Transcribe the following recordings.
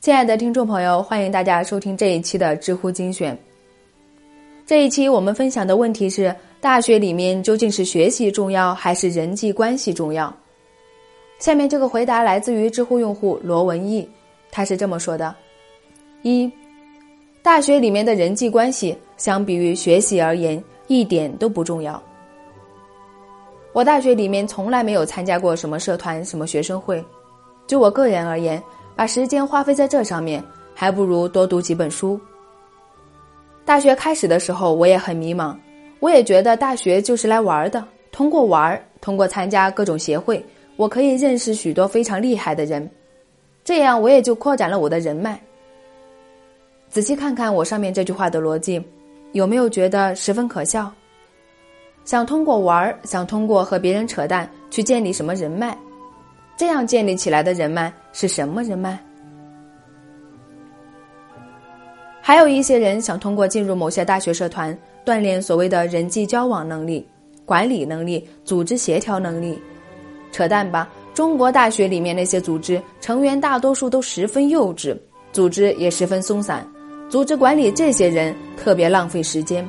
亲爱的听众朋友，欢迎大家收听这一期的知乎精选。这一期我们分享的问题是：大学里面究竟是学习重要还是人际关系重要？下面这个回答来自于知乎用户罗文义，他是这么说的：一，大学里面的人际关系相比于学习而言一点都不重要。我大学里面从来没有参加过什么社团、什么学生会，就我个人而言。把时间花费在这上面，还不如多读几本书。大学开始的时候，我也很迷茫，我也觉得大学就是来玩的。通过玩，通过参加各种协会，我可以认识许多非常厉害的人，这样我也就扩展了我的人脉。仔细看看我上面这句话的逻辑，有没有觉得十分可笑？想通过玩，想通过和别人扯淡去建立什么人脉？这样建立起来的人脉是什么人脉？还有一些人想通过进入某些大学社团锻炼所谓的人际交往能力、管理能力、组织协调能力，扯淡吧！中国大学里面那些组织成员大多数都十分幼稚，组织也十分松散，组织管理这些人特别浪费时间。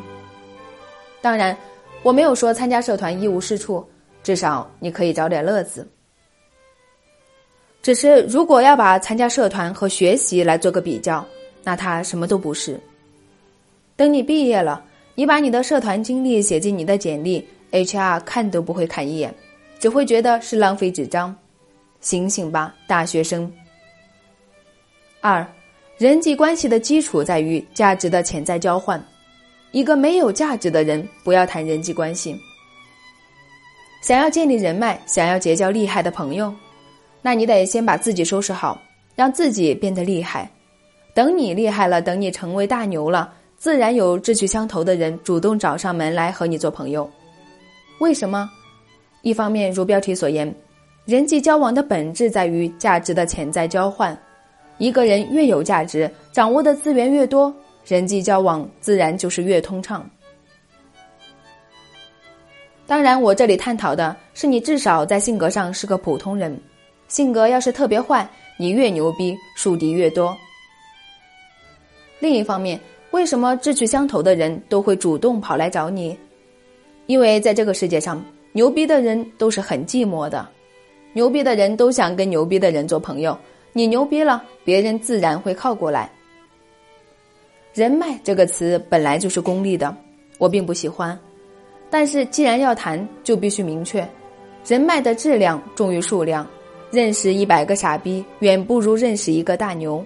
当然，我没有说参加社团一无是处，至少你可以找点乐子。只是，如果要把参加社团和学习来做个比较，那它什么都不是。等你毕业了，你把你的社团经历写进你的简历，HR 看都不会看一眼，只会觉得是浪费纸张。醒醒吧，大学生！二，人际关系的基础在于价值的潜在交换。一个没有价值的人，不要谈人际关系。想要建立人脉，想要结交厉害的朋友。那你得先把自己收拾好，让自己变得厉害。等你厉害了，等你成为大牛了，自然有志趣相投的人主动找上门来和你做朋友。为什么？一方面，如标题所言，人际交往的本质在于价值的潜在交换。一个人越有价值，掌握的资源越多，人际交往自然就是越通畅。当然，我这里探讨的是你至少在性格上是个普通人。性格要是特别坏，你越牛逼，树敌越多。另一方面，为什么志趣相投的人都会主动跑来找你？因为在这个世界上，牛逼的人都是很寂寞的，牛逼的人都想跟牛逼的人做朋友。你牛逼了，别人自然会靠过来。人脉这个词本来就是功利的，我并不喜欢。但是既然要谈，就必须明确，人脉的质量重于数量。认识一百个傻逼，远不如认识一个大牛。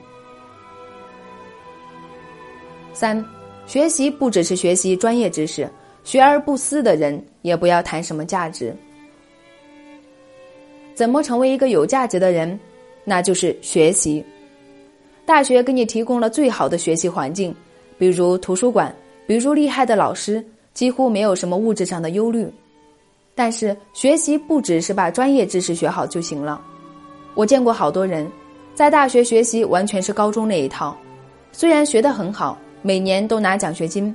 三，学习不只是学习专业知识，学而不思的人也不要谈什么价值。怎么成为一个有价值的人？那就是学习。大学给你提供了最好的学习环境，比如图书馆，比如厉害的老师，几乎没有什么物质上的忧虑。但是学习不只是把专业知识学好就行了。我见过好多人，在大学学习完全是高中那一套，虽然学得很好，每年都拿奖学金，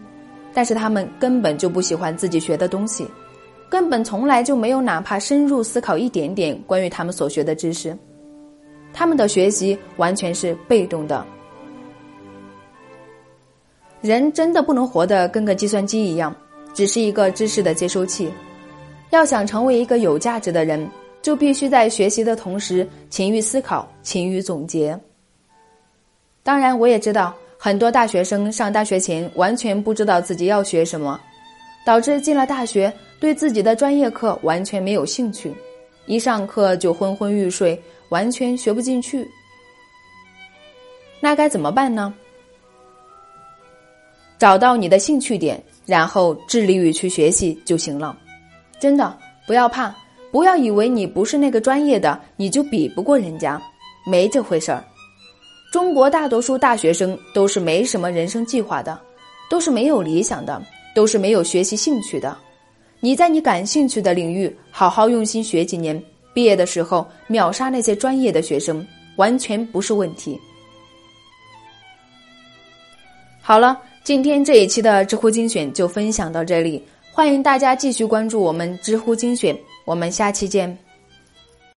但是他们根本就不喜欢自己学的东西，根本从来就没有哪怕深入思考一点点关于他们所学的知识，他们的学习完全是被动的。人真的不能活得跟个计算机一样，只是一个知识的接收器，要想成为一个有价值的人。就必须在学习的同时勤于思考、勤于总结。当然，我也知道很多大学生上大学前完全不知道自己要学什么，导致进了大学对自己的专业课完全没有兴趣，一上课就昏昏欲睡，完全学不进去。那该怎么办呢？找到你的兴趣点，然后致力于去学习就行了。真的，不要怕。不要以为你不是那个专业的，你就比不过人家，没这回事儿。中国大多数大学生都是没什么人生计划的，都是没有理想的，都是没有学习兴趣的。你在你感兴趣的领域好好用心学几年，毕业的时候秒杀那些专业的学生，完全不是问题。好了，今天这一期的知乎精选就分享到这里，欢迎大家继续关注我们知乎精选。我们下期见。